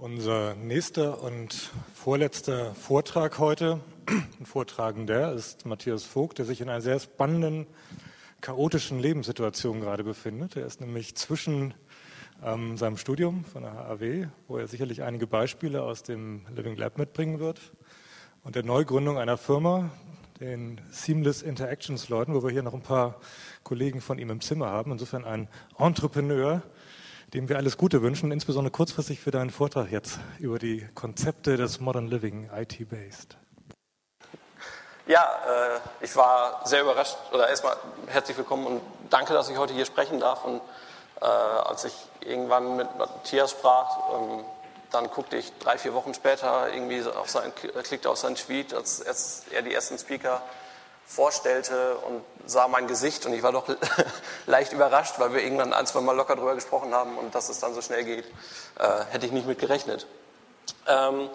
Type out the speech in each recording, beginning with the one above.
Unser nächster und vorletzter Vortrag heute, ein Vortragender, ist Matthias Vogt, der sich in einer sehr spannenden, chaotischen Lebenssituation gerade befindet. Er ist nämlich zwischen ähm, seinem Studium von der HAW, wo er sicherlich einige Beispiele aus dem Living Lab mitbringen wird, und der Neugründung einer Firma, den Seamless Interactions Leuten, wo wir hier noch ein paar Kollegen von ihm im Zimmer haben. Insofern ein Entrepreneur, dem wir alles Gute wünschen, insbesondere kurzfristig für deinen Vortrag jetzt über die Konzepte des Modern Living IT-Based. Ja, äh, ich war sehr überrascht, oder erstmal herzlich willkommen und danke, dass ich heute hier sprechen darf. Und äh, als ich irgendwann mit Matthias sprach, ähm, dann guckte ich drei, vier Wochen später irgendwie auf sein, klickte auf seinen Tweet, als er die ersten Speaker vorstellte und sah mein Gesicht und ich war doch leicht überrascht, weil wir irgendwann ein, zwei Mal locker drüber gesprochen haben und dass es dann so schnell geht, äh, hätte ich nicht mit gerechnet. Ähm,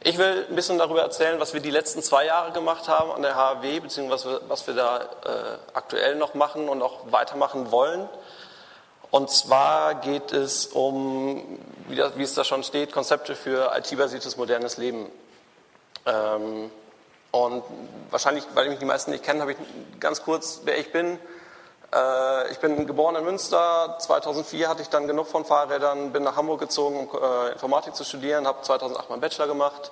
ich will ein bisschen darüber erzählen, was wir die letzten zwei Jahre gemacht haben an der HAW, beziehungsweise was wir da äh, aktuell noch machen und auch weitermachen wollen. Und zwar geht es um, wie, das, wie es da schon steht, Konzepte für IT-basiertes modernes Leben. Ähm, und wahrscheinlich, weil mich die meisten nicht kennen, habe ich ganz kurz, wer ich bin. Äh, ich bin geboren in Münster. 2004 hatte ich dann genug von Fahrrädern, bin nach Hamburg gezogen, um äh, Informatik zu studieren, habe 2008 meinen Bachelor gemacht.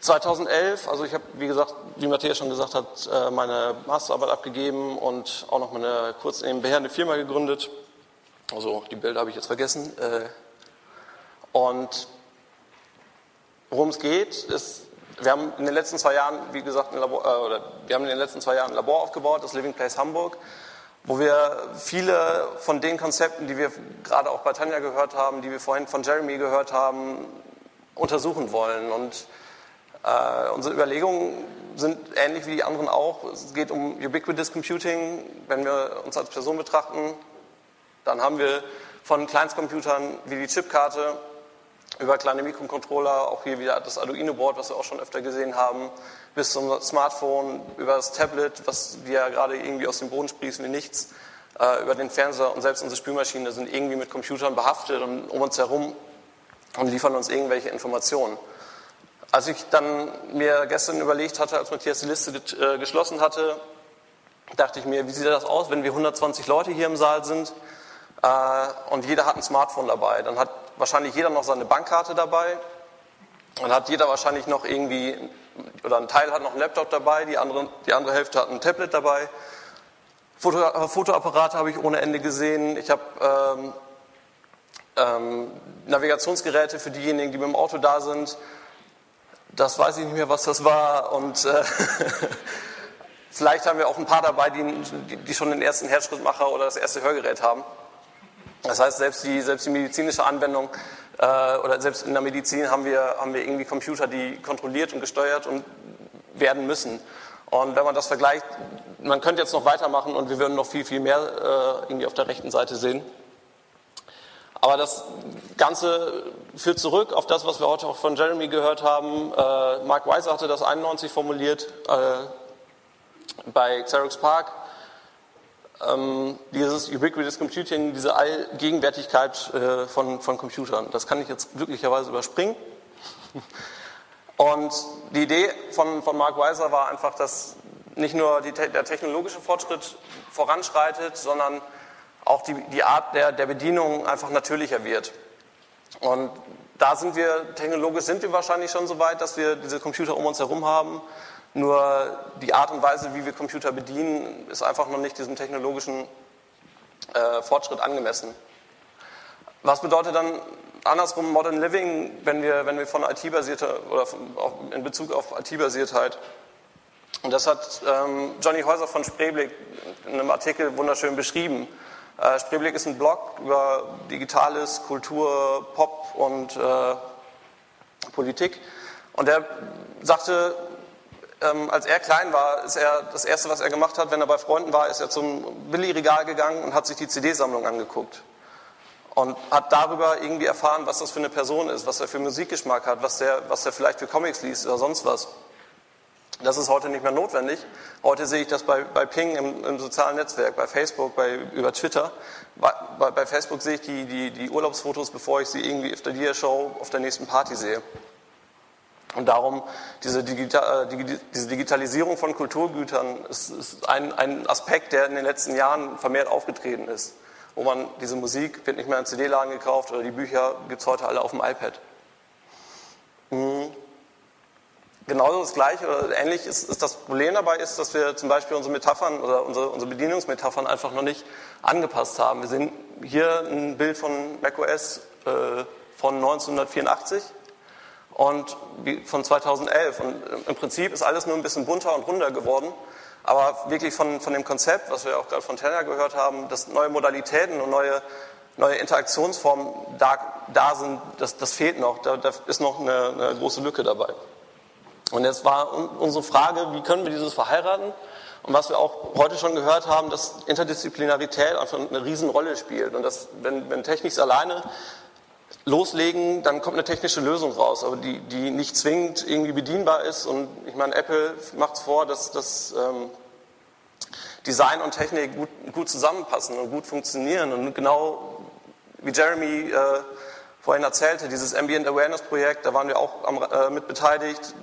2011, also ich habe, wie gesagt, wie Matthias schon gesagt hat, äh, meine Masterarbeit abgegeben und auch noch meine kurz nebenher Firma gegründet. Also die Bilder habe ich jetzt vergessen. Und worum es geht, ist wir haben in den letzten zwei Jahren, wie gesagt, ein Labor, äh, oder wir haben in den letzten zwei Jahren ein Labor aufgebaut, das Living Place Hamburg, wo wir viele von den Konzepten, die wir gerade auch bei Tanja gehört haben, die wir vorhin von Jeremy gehört haben, untersuchen wollen. Und äh, unsere Überlegungen sind ähnlich wie die anderen auch. Es geht um Ubiquitous Computing. Wenn wir uns als Person betrachten, dann haben wir von Kleinstcomputern wie die Chipkarte über kleine Mikrocontroller, auch hier wieder das Arduino-Board, was wir auch schon öfter gesehen haben, bis zum Smartphone, über das Tablet, was wir ja gerade irgendwie aus dem Boden sprießen wie nichts, äh, über den Fernseher und selbst unsere Spülmaschine sind irgendwie mit Computern behaftet und um uns herum und liefern uns irgendwelche Informationen. Als ich dann mir gestern überlegt hatte, als Matthias die Liste äh, geschlossen hatte, dachte ich mir, wie sieht das aus, wenn wir 120 Leute hier im Saal sind äh, und jeder hat ein Smartphone dabei. Dann hat wahrscheinlich jeder noch seine Bankkarte dabei. Dann hat jeder wahrscheinlich noch irgendwie, oder ein Teil hat noch einen Laptop dabei, die andere, die andere Hälfte hat ein Tablet dabei. Foto, äh, Fotoapparate habe ich ohne Ende gesehen. Ich habe ähm, ähm, Navigationsgeräte für diejenigen, die mit dem Auto da sind. Das weiß ich nicht mehr, was das war. Und äh, vielleicht haben wir auch ein paar dabei, die, die schon den ersten Herzschrittmacher oder das erste Hörgerät haben. Das heißt, selbst die, selbst die medizinische Anwendung äh, oder selbst in der Medizin haben wir, haben wir irgendwie Computer, die kontrolliert und gesteuert und werden müssen. Und wenn man das vergleicht, man könnte jetzt noch weitermachen und wir würden noch viel, viel mehr äh, irgendwie auf der rechten Seite sehen. Aber das Ganze führt zurück auf das, was wir heute auch von Jeremy gehört haben. Äh, Mark Weiser hatte das 91 formuliert äh, bei Xerox Park ähm, dieses Ubiquitous Computing, diese Allgegenwärtigkeit äh, von, von Computern. Das kann ich jetzt glücklicherweise überspringen. Und die Idee von, von Mark Weiser war einfach, dass nicht nur die, der technologische Fortschritt voranschreitet, sondern auch die, die Art der, der Bedienung einfach natürlicher wird. Und da sind wir, technologisch sind wir wahrscheinlich schon so weit, dass wir diese Computer um uns herum haben, nur die Art und Weise, wie wir Computer bedienen, ist einfach noch nicht diesem technologischen äh, Fortschritt angemessen. Was bedeutet dann andersrum Modern Living, wenn wir, wenn wir von IT-basierter oder von, in Bezug auf IT-Basiertheit? Und das hat ähm, Johnny Häuser von Spreeblick in einem Artikel wunderschön beschrieben. Äh, Spreeblick ist ein Blog über Digitales, Kultur, Pop und äh, Politik. Und er sagte, ähm, als er klein war, ist er das erste, was er gemacht hat, wenn er bei Freunden war, ist er zum Billigregal gegangen und hat sich die CD-Sammlung angeguckt und hat darüber irgendwie erfahren, was das für eine Person ist, was er für Musikgeschmack hat, was er, was er vielleicht für Comics liest oder sonst was. Das ist heute nicht mehr notwendig. Heute sehe ich das bei, bei Ping im, im sozialen Netzwerk, bei Facebook, bei, über Twitter. Bei, bei, bei Facebook sehe ich die, die, die, Urlaubsfotos, bevor ich sie irgendwie auf der Dia-Show auf der nächsten Party sehe. Und darum, äh, diese Digitalisierung von Kulturgütern ist, ein, Aspekt, der in den letzten Jahren vermehrt aufgetreten ist. Wo man diese Musik wird nicht mehr in CD-Laden gekauft oder die Bücher gibt es heute alle auf dem iPad. Mhm. Genauso das Gleiche oder ähnlich ist, ist, das Problem dabei ist, dass wir zum Beispiel unsere Metaphern oder unsere, unsere Bedienungsmetaphern einfach noch nicht angepasst haben. Wir sehen hier ein Bild von macOS äh, von 1984 und von 2011. Und im Prinzip ist alles nur ein bisschen bunter und runder geworden. Aber wirklich von, von dem Konzept, was wir auch gerade von Tenner gehört haben, dass neue Modalitäten und neue, neue Interaktionsformen da, da sind, das, das fehlt noch. Da, da ist noch eine, eine große Lücke dabei. Und jetzt war unsere Frage, wie können wir dieses verheiraten? Und was wir auch heute schon gehört haben, dass Interdisziplinarität einfach eine Riesenrolle spielt. Und dass, wenn, wenn Techniks alleine loslegen, dann kommt eine technische Lösung raus, aber die, die nicht zwingend irgendwie bedienbar ist. Und ich meine, Apple macht es vor, dass, dass ähm, Design und Technik gut, gut, zusammenpassen und gut funktionieren. Und genau wie Jeremy äh, vorhin erzählte, dieses Ambient Awareness Projekt, da waren wir auch am, äh, mit beteiligt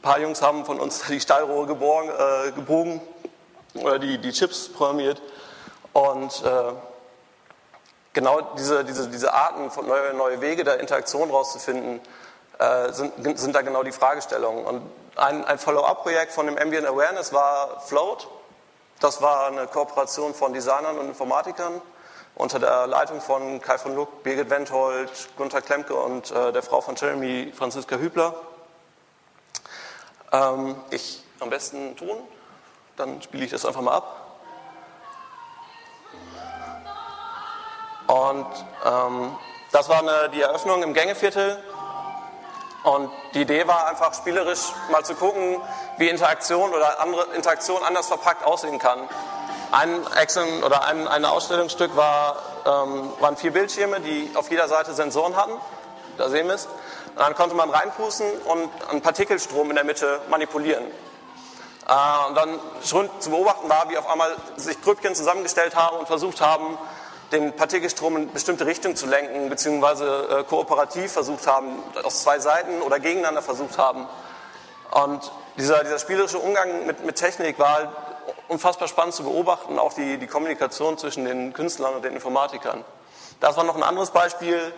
ein paar Jungs haben von uns die Stahlrohre geborgen, äh, gebogen oder die, die Chips programmiert. Und äh, genau diese, diese, diese Arten von neue, neue Wege der Interaktion rauszufinden, äh, sind, sind da genau die Fragestellungen. Und ein, ein Follow-up-Projekt von dem Ambient Awareness war Float. Das war eine Kooperation von Designern und Informatikern unter der Leitung von Kai von Luck, Birgit Wendhold, Gunther Klemke und äh, der Frau von Jeremy, Franziska Hübler. Ähm, ich am besten tun, dann spiele ich das einfach mal ab. Und ähm, das war eine, die Eröffnung im Gängeviertel. Und die Idee war einfach spielerisch mal zu gucken, wie Interaktion oder andere Interaktion anders verpackt aussehen kann. Ein Action oder ein, ein Ausstellungsstück war, ähm, waren vier Bildschirme, die auf jeder Seite Sensoren hatten. Da sehen wir es. Dann konnte man reinpusten und einen Partikelstrom in der Mitte manipulieren. Äh, und dann schon zu beobachten war, wie auf einmal sich Grüppchen zusammengestellt haben und versucht haben, den Partikelstrom in bestimmte Richtung zu lenken, beziehungsweise äh, kooperativ versucht haben, aus zwei Seiten oder gegeneinander versucht haben. Und dieser, dieser spielerische Umgang mit, mit Technik war halt unfassbar spannend zu beobachten, auch die, die Kommunikation zwischen den Künstlern und den Informatikern. Das war noch ein anderes Beispiel,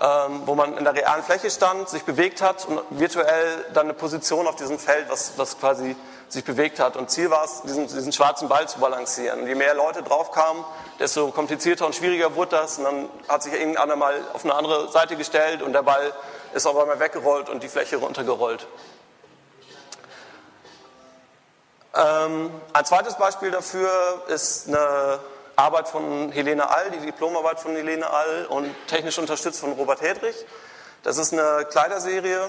ähm, wo man in der realen Fläche stand, sich bewegt hat und virtuell dann eine Position auf diesem Feld, was, was quasi sich bewegt hat. Und Ziel war es, diesen, diesen schwarzen Ball zu balancieren. Und je mehr Leute drauf kamen, desto komplizierter und schwieriger wurde das. Und dann hat sich irgendeiner mal auf eine andere Seite gestellt und der Ball ist auf einmal weggerollt und die Fläche runtergerollt. Ähm, ein zweites Beispiel dafür ist eine Arbeit von Helene All, die Diplomarbeit von Helene All und technisch unterstützt von Robert Hedrich. Das ist eine Kleiderserie.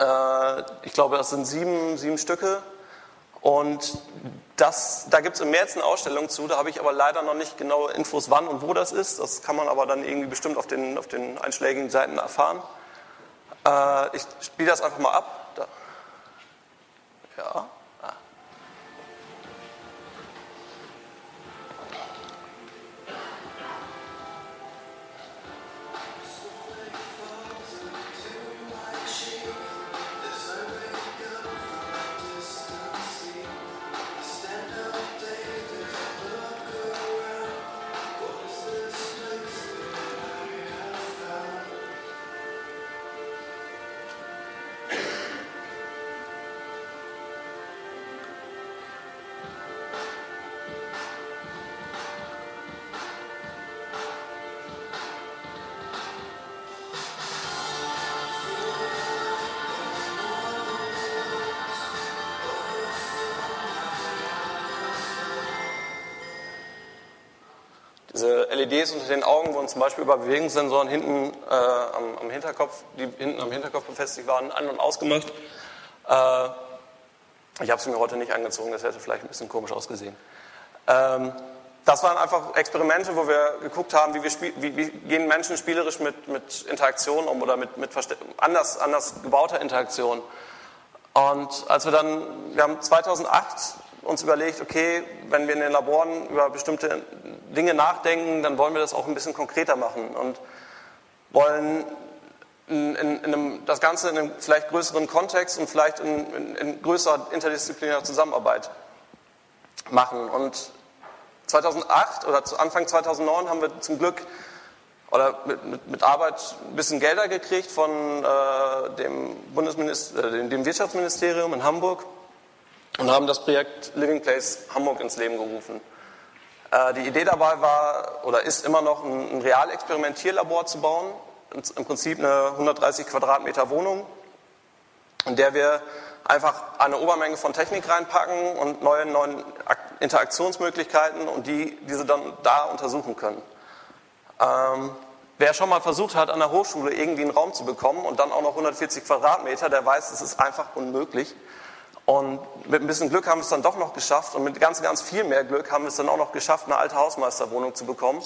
Äh, ich glaube, das sind sieben, sieben Stücke. Und das, da gibt es im März eine Ausstellung zu, da habe ich aber leider noch nicht genaue Infos, wann und wo das ist. Das kann man aber dann irgendwie bestimmt auf den, auf den einschlägigen Seiten erfahren. Äh, ich spiele das einfach mal ab. Da. Ja. LEDs unter den Augen wurden zum Beispiel über Bewegungssensoren hinten äh, am, am, Hinterkopf, die hinten am Hinterkopf befestigt waren, an- und ausgemacht. Äh, ich habe sie mir heute nicht angezogen, das hätte vielleicht ein bisschen komisch ausgesehen. Ähm, das waren einfach Experimente, wo wir geguckt haben, wie, wir wie, wie gehen Menschen spielerisch mit, mit Interaktion um oder mit, mit anders, anders gebauter Interaktion. Und als wir dann, wir haben 2008 uns überlegt, okay, wenn wir in den Laboren über bestimmte Dinge nachdenken, dann wollen wir das auch ein bisschen konkreter machen und wollen in, in, in einem, das Ganze in einem vielleicht größeren Kontext und vielleicht in, in größerer interdisziplinärer Zusammenarbeit machen. Und 2008 oder zu Anfang 2009 haben wir zum Glück oder mit, mit, mit Arbeit ein bisschen Gelder gekriegt von äh, dem, Bundesminister, äh, dem Wirtschaftsministerium in Hamburg und haben das Projekt Living Place Hamburg ins Leben gerufen. Äh, die Idee dabei war oder ist immer noch ein, ein Realexperimentierlabor zu bauen, im Prinzip eine 130 Quadratmeter Wohnung, in der wir einfach eine Obermenge von Technik reinpacken und neue, neue Interaktionsmöglichkeiten und die diese dann da untersuchen können. Ähm, wer schon mal versucht hat, an der Hochschule irgendwie einen Raum zu bekommen und dann auch noch 140 Quadratmeter, der weiß, es ist einfach unmöglich. Und mit ein bisschen Glück haben wir es dann doch noch geschafft und mit ganz, ganz viel mehr Glück haben wir es dann auch noch geschafft, eine alte Hausmeisterwohnung zu bekommen.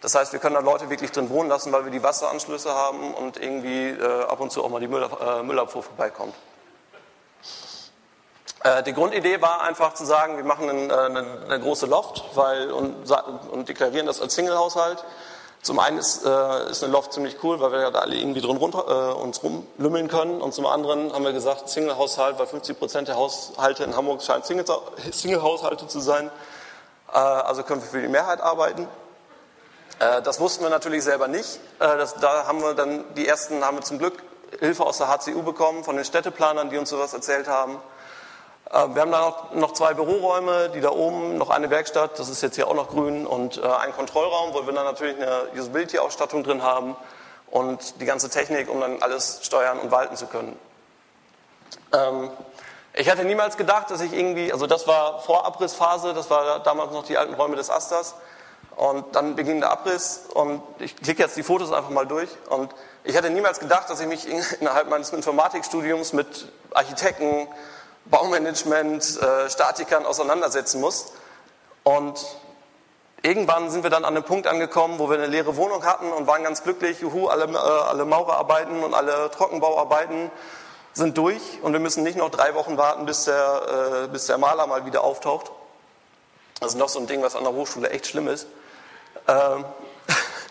Das heißt, wir können da Leute wirklich drin wohnen lassen, weil wir die Wasseranschlüsse haben und irgendwie äh, ab und zu auch mal die Müll, äh, Müllabfuhr vorbeikommt. Äh, die Grundidee war einfach zu sagen, wir machen einen, äh, eine, eine, große Loft weil, und, und deklarieren das als Single-Haushalt. Zum einen ist, äh, ist eine Loft ziemlich cool, weil wir da alle irgendwie drin runter, äh, uns rumlümmeln können. Und zum anderen haben wir gesagt, Single-Haushalt, weil 50 Prozent der Haushalte in Hamburg scheinen Single-Haushalte zu sein. Äh, also können wir für die Mehrheit arbeiten. Äh, das wussten wir natürlich selber nicht. Äh, das, da haben wir dann die ersten, haben wir zum Glück Hilfe aus der HCU bekommen, von den Städteplanern, die uns sowas erzählt haben. Äh, wir haben da noch, zwei Büroräume, die da oben, noch eine Werkstatt, das ist jetzt hier auch noch grün, und äh, einen Kontrollraum, wo wir dann natürlich eine Usability-Ausstattung drin haben und die ganze Technik, um dann alles steuern und walten zu können. Ähm, ich hatte niemals gedacht, dass ich irgendwie, also das war vor Abrissphase, das war damals noch die alten Räume des Asters. Und dann beging der Abriss und ich klicke jetzt die Fotos einfach mal durch. Und ich hätte niemals gedacht, dass ich mich innerhalb meines Informatikstudiums mit Architekten, Baumanagement, äh, Statikern auseinandersetzen muss. Und irgendwann sind wir dann an einem Punkt angekommen, wo wir eine leere Wohnung hatten und waren ganz glücklich. Juhu, alle, äh, alle Maurerarbeiten und alle Trockenbauarbeiten sind durch und wir müssen nicht noch drei Wochen warten, bis der, äh, bis der Maler mal wieder auftaucht. Das ist noch so ein Ding, was an der Hochschule echt schlimm ist. Ähm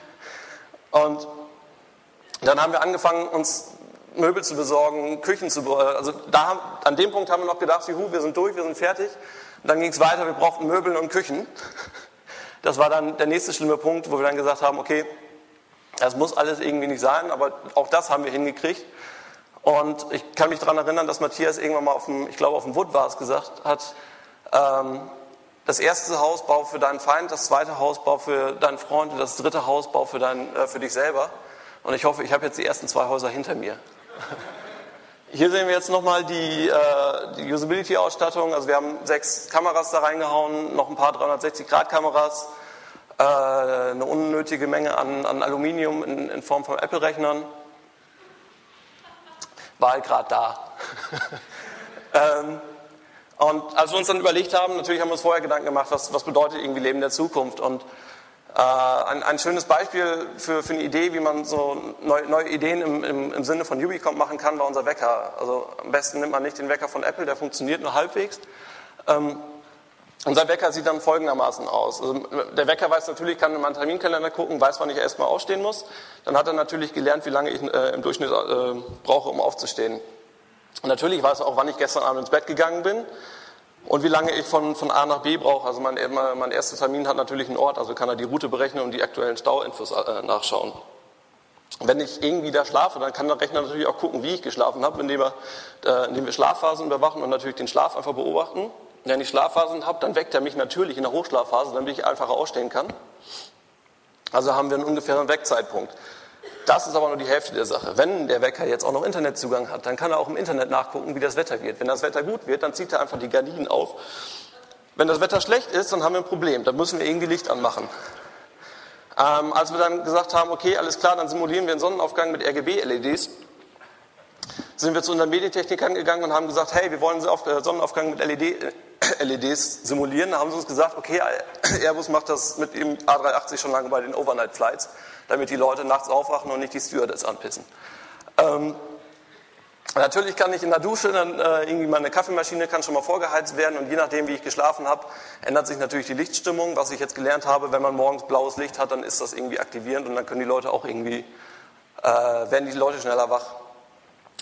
und dann haben wir angefangen, uns Möbel zu besorgen, Küchen zu besorgen. Also da, an dem Punkt haben wir noch gedacht, juhu, wir sind durch, wir sind fertig. Und dann ging es weiter, wir brauchten Möbel und Küchen. Das war dann der nächste schlimme Punkt, wo wir dann gesagt haben, okay, das muss alles irgendwie nicht sein, aber auch das haben wir hingekriegt. Und ich kann mich daran erinnern, dass Matthias irgendwann mal auf dem, ich glaube auf dem Wood war es gesagt hat, ähm, das erste Haus bau für deinen Feind, das zweite Haus bau für deinen Freund und das dritte Haus bau für, dein, äh, für dich selber. Und ich hoffe, ich habe jetzt die ersten zwei Häuser hinter mir. Hier sehen wir jetzt nochmal die, äh, die Usability-Ausstattung. Also wir haben sechs Kameras da reingehauen, noch ein paar 360-Grad-Kameras, äh, eine unnötige Menge an, an Aluminium in, in, Form von Apple-Rechnern. War halt gerade da. ähm, und als wir uns dann überlegt haben, natürlich haben wir uns vorher Gedanken gemacht, was, was bedeutet irgendwie Leben der Zukunft. Und äh, ein, ein, schönes Beispiel für, für, eine Idee, wie man so neu, neue Ideen im, im, im, Sinne von Ubicomp machen kann, war unser Wecker. Also am besten nimmt man nicht den Wecker von Apple, der funktioniert nur halbwegs. Ähm, unser Wecker sieht dann folgendermaßen aus. Also der Wecker weiß natürlich, kann in meinen Terminkalender gucken, weiß, wann ich erstmal aufstehen muss. Dann hat er natürlich gelernt, wie lange ich äh, im Durchschnitt äh, brauche, um aufzustehen. Und natürlich weiß er auch, wann ich gestern Abend ins Bett gegangen bin und wie lange ich von, von A nach B brauche. Also mein, mein erster Termin hat natürlich einen Ort, also kann er die Route berechnen und die aktuellen Stauinfos äh, nachschauen. Wenn ich irgendwie da schlafe, dann kann der Rechner natürlich auch gucken, wie ich geschlafen habe, indem, er, äh, indem wir Schlafphasen überwachen und natürlich den Schlaf einfach beobachten. Wenn ich Schlafphasen habe, dann weckt er mich natürlich in der Hochschlafphase, damit ich einfacher ausstehen kann. Also haben wir einen ungefähren Wegzeitpunkt. Das ist aber nur die Hälfte der Sache. Wenn der Wecker jetzt auch noch Internetzugang hat, dann kann er auch im Internet nachgucken, wie das Wetter wird. Wenn das Wetter gut wird, dann zieht er einfach die Gardinen auf. Wenn das Wetter schlecht ist, dann haben wir ein Problem. Dann müssen wir irgendwie Licht anmachen. Ähm, als wir dann gesagt haben, okay, alles klar, dann simulieren wir einen Sonnenaufgang mit RGB-LEDs, sind wir zu unseren Medientechnikern gegangen und haben gesagt, hey, wir wollen einen Sonnenaufgang mit LED, LEDs simulieren. Da haben sie uns gesagt, okay, Airbus macht das mit dem A380 schon lange bei den Overnight Flights damit die Leute nachts aufwachen und nicht die Stewardess anpissen. Ähm, Natürlich kann ich in der Dusche dann äh, irgendwie meine Kaffeemaschine kann schon mal vorgeheizt werden und je nachdem, wie ich geschlafen habe, ändert sich natürlich die Lichtstimmung. Was ich jetzt gelernt habe, wenn man morgens blaues Licht hat, dann ist das irgendwie aktivierend und dann können die Leute auch irgendwie äh, werden die Leute schneller wach.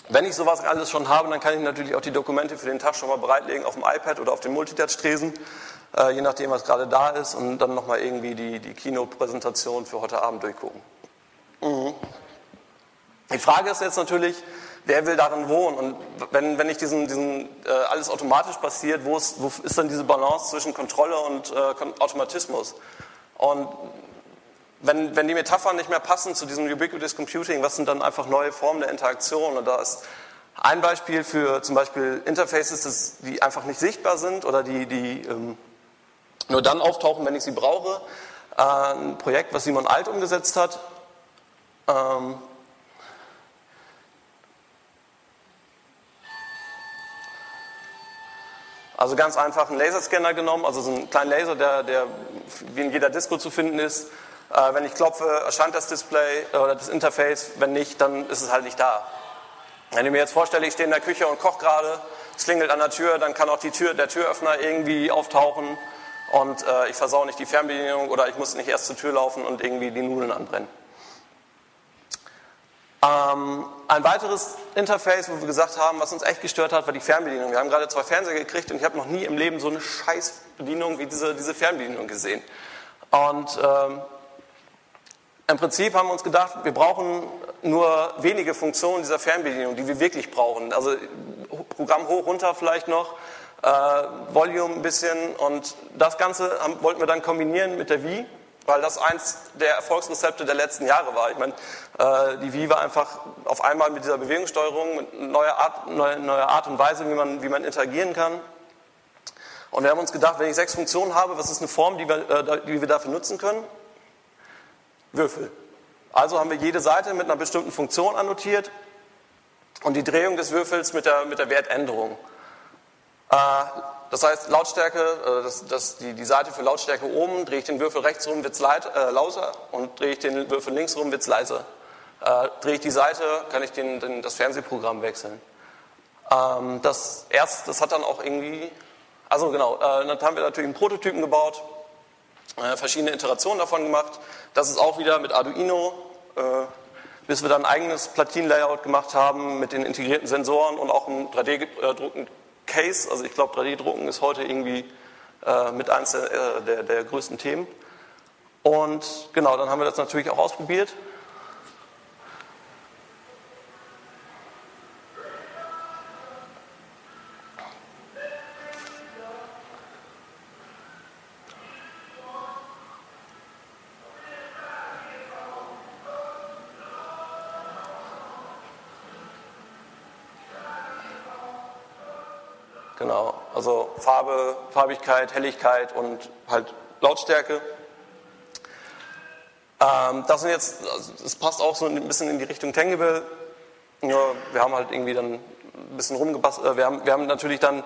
Wenn ich sowas alles schon habe, dann kann ich natürlich auch die Dokumente für den Tag schon mal bereitlegen auf dem iPad oder auf dem Multitouch-Tresen, äh, je nachdem, was gerade da ist und dann nochmal irgendwie die, die Kino-Präsentation für heute Abend durchgucken. Mhm. Die Frage ist jetzt natürlich, wer will darin wohnen? Und wenn, wenn nicht diesen, diesen äh, alles automatisch passiert, wo ist, wo ist dann diese Balance zwischen Kontrolle und äh, Automatismus? Und wenn, wenn die Metaphern nicht mehr passen zu diesem Ubiquitous Computing, was sind dann einfach neue Formen der Interaktion? Und da ist ein Beispiel für zum Beispiel Interfaces, die einfach nicht sichtbar sind oder die, die ähm, nur dann auftauchen, wenn ich sie brauche. Äh, ein Projekt, was Simon Alt umgesetzt hat. Ähm, Also ganz einfach einen Laserscanner genommen, also so einen kleinen Laser, der, der wie in jeder Disco zu finden ist. Äh, wenn ich klopfe, erscheint das Display oder das Interface. Wenn nicht, dann ist es halt nicht da. Wenn ich mir jetzt vorstelle, ich stehe in der Küche und koche gerade, es klingelt an der Tür, dann kann auch die Tür, der Türöffner irgendwie auftauchen und äh, ich versau nicht die Fernbedienung oder ich muss nicht erst zur Tür laufen und irgendwie die Nudeln anbrennen. Ähm, ein weiteres Interface, wo wir gesagt haben, was uns echt gestört hat, war die Fernbedienung. Wir haben gerade zwei Fernseher gekriegt und ich habe noch nie im Leben so eine Scheißbedienung wie diese, diese Fernbedienung gesehen. Und ähm, im Prinzip haben wir uns gedacht, wir brauchen nur wenige Funktionen dieser Fernbedienung, die wir wirklich brauchen. Also Programm hoch, runter vielleicht noch, äh, Volume ein bisschen und das Ganze haben, wollten wir dann kombinieren mit der Wii weil das eins der Erfolgsrezepte der letzten Jahre war. Ich meine, äh, die Wii war einfach auf einmal mit dieser Bewegungssteuerung, mit neuer Art, neuer, neuer Art und Weise, wie man, wie man interagieren kann. Und wir haben uns gedacht, wenn ich sechs Funktionen habe, was ist eine Form, die wir, äh, die wir dafür nutzen können? Würfel. Also haben wir jede Seite mit einer bestimmten Funktion annotiert und die Drehung des Würfels mit der, mit der Wertänderung. Äh, das heißt, Lautstärke, äh, das, das, die, die Seite für Lautstärke oben, drehe ich den Würfel rechts rum, wird es äh, lauter und drehe ich den Würfel links rum, wird es leiser. Äh, drehe ich die Seite, kann ich den, den, das Fernsehprogramm wechseln. Ähm, das, erst, das hat dann auch irgendwie, also genau, äh, dann haben wir natürlich einen Prototypen gebaut, äh, verschiedene Iterationen davon gemacht. Das ist auch wieder mit Arduino, äh, bis wir dann ein eigenes Platin-Layout gemacht haben mit den integrierten Sensoren und auch einem 3D-Drucken Case, also ich glaube 3D-Drucken ist heute irgendwie äh, mit eines der, äh, der, der größten Themen. Und genau, dann haben wir das natürlich auch ausprobiert. Genau, also Farbe, Farbigkeit, Helligkeit und halt Lautstärke. Ähm, das sind jetzt, also das passt auch so ein bisschen in die Richtung Tangible. Nur wir haben halt irgendwie dann ein bisschen rumgebastelt. Äh, wir haben, wir haben natürlich dann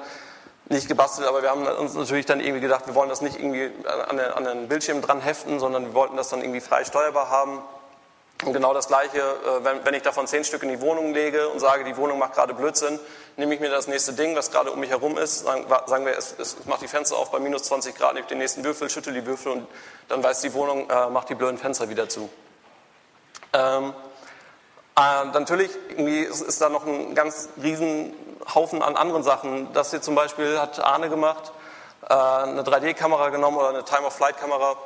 nicht gebastelt, aber wir haben uns natürlich dann irgendwie gedacht, wir wollen das nicht irgendwie an an den Bildschirm dran heften, sondern wir wollten das dann irgendwie frei steuerbar haben. Und genau das Gleiche, äh, wenn, wenn ich davon zehn Stück in die Wohnung lege und sage, die Wohnung macht gerade Blödsinn, nehme ich mir das nächste Ding, was gerade um mich herum ist, sagen, sagen wir, es, es macht die Fenster auf bei minus 20 Grad, nehme den nächsten Würfel, schüttel die Würfel und dann weiß die Wohnung, äh, macht die blöden Fenster wieder zu. Ähm, äh, natürlich ist, ist, da noch ein ganz riesen Haufen an anderen Sachen. Das hier zum Beispiel hat Arne gemacht, äh, eine 3D-Kamera genommen oder eine Time-of-Flight-Kamera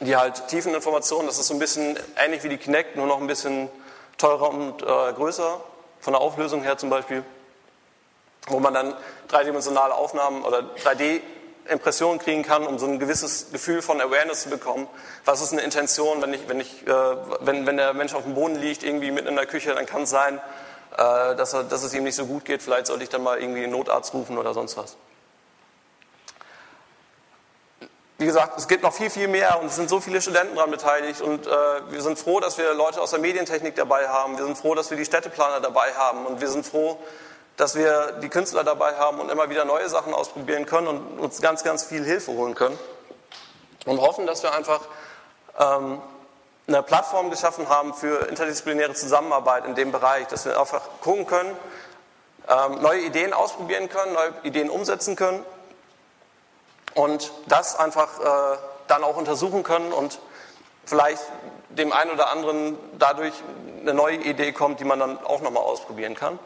die halt Tiefeninformationen, das ist so ein bisschen ähnlich wie die Kinect, nur noch ein bisschen teurer und äh, größer, von der Auflösung her zum Beispiel, wo man dann dreidimensionale Aufnahmen oder 3D-Impressionen kriegen kann, um so ein gewisses Gefühl von Awareness zu bekommen. Was ist eine Intention, wenn, ich, wenn, ich, äh, wenn, wenn der Mensch auf dem Boden liegt, irgendwie mitten in der Küche, dann kann es sein, äh, dass, er, dass es ihm nicht so gut geht, vielleicht sollte ich dann mal irgendwie einen Notarzt rufen oder sonst was. Wie gesagt, es gibt noch viel, viel mehr und es sind so viele Studenten daran beteiligt und äh, wir sind froh, dass wir Leute aus der Medientechnik dabei haben. Wir sind froh, dass wir die Städteplaner dabei haben und wir sind froh, dass wir die Künstler dabei haben und immer wieder neue Sachen ausprobieren können und uns ganz, ganz viel Hilfe holen können und hoffen, dass wir einfach ähm, eine Plattform geschaffen haben für interdisziplinäre Zusammenarbeit in dem Bereich, dass wir einfach gucken können, ähm, neue Ideen ausprobieren können, neue Ideen umsetzen können und das einfach äh, dann auch untersuchen können und vielleicht dem einen oder anderen dadurch eine neue Idee kommt, die man dann auch nochmal ausprobieren kann.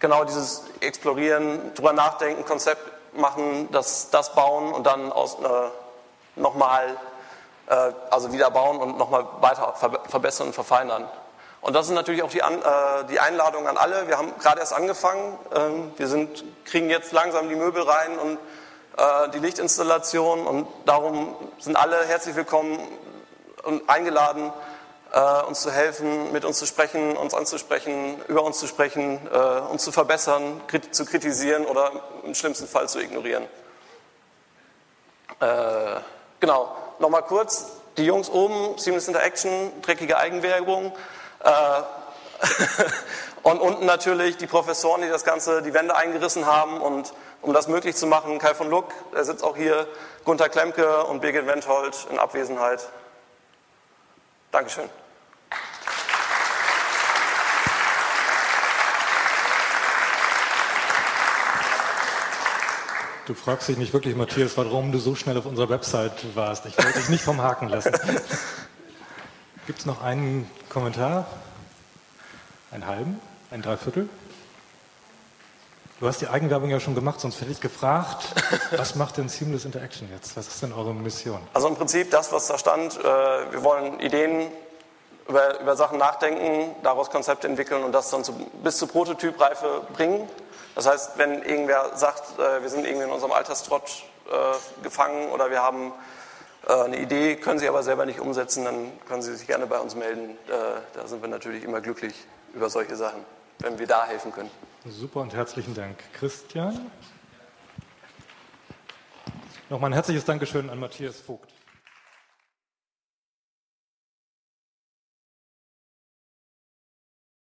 Genau dieses Explorieren, drüber nachdenken, Konzept machen, das, das bauen und dann aus, äh, nochmal, äh, also wieder bauen und nochmal weiter verbessern und verfeinern. Und das ist natürlich auch die, an, äh, die Einladung an alle. Wir haben gerade erst angefangen. Ähm, wir sind, kriegen jetzt langsam die Möbel rein und äh, die Lichtinstallation und darum sind alle herzlich willkommen und eingeladen, äh, uns zu helfen, mit uns zu sprechen, uns anzusprechen, über uns zu sprechen, äh, uns zu verbessern, zu kritisieren oder im schlimmsten Fall zu ignorieren. Genau, nochmal kurz, die Jungs oben, Seamless Interaction, dreckige Eigenwerbung. Und unten natürlich die Professoren, die das Ganze, die Wände eingerissen haben und um das möglich zu machen, Kai von Luck, er sitzt auch hier, Gunther Klemke und Birgit Wendhold in Abwesenheit. Dankeschön. Du fragst dich nicht wirklich, Matthias, warum du so schnell auf unserer Website warst. Ich wollte dich nicht vom Haken lassen. Gibt es noch einen Kommentar? Einen halben? Ein Dreiviertel? Du hast die Eigenwerbung ja schon gemacht, sonst hätte ich gefragt, was macht denn Seamless Interaction jetzt? Was ist denn eure Mission? Also im Prinzip das, was da stand. Äh, wir wollen Ideen über, über Sachen nachdenken, daraus Konzepte entwickeln und das dann zu, bis zur Prototypreife bringen. Das heißt, wenn irgendwer sagt, äh, wir sind irgendwie in unserem Alterstrott äh, gefangen oder wir haben eine Idee, können sie aber selber nicht umsetzen, dann können sie sich gerne bei uns melden. Da sind wir natürlich immer glücklich über solche Sachen, wenn wir da helfen können. Super und herzlichen Dank. Christian? Nochmal ein herzliches Dankeschön an Matthias Vogt.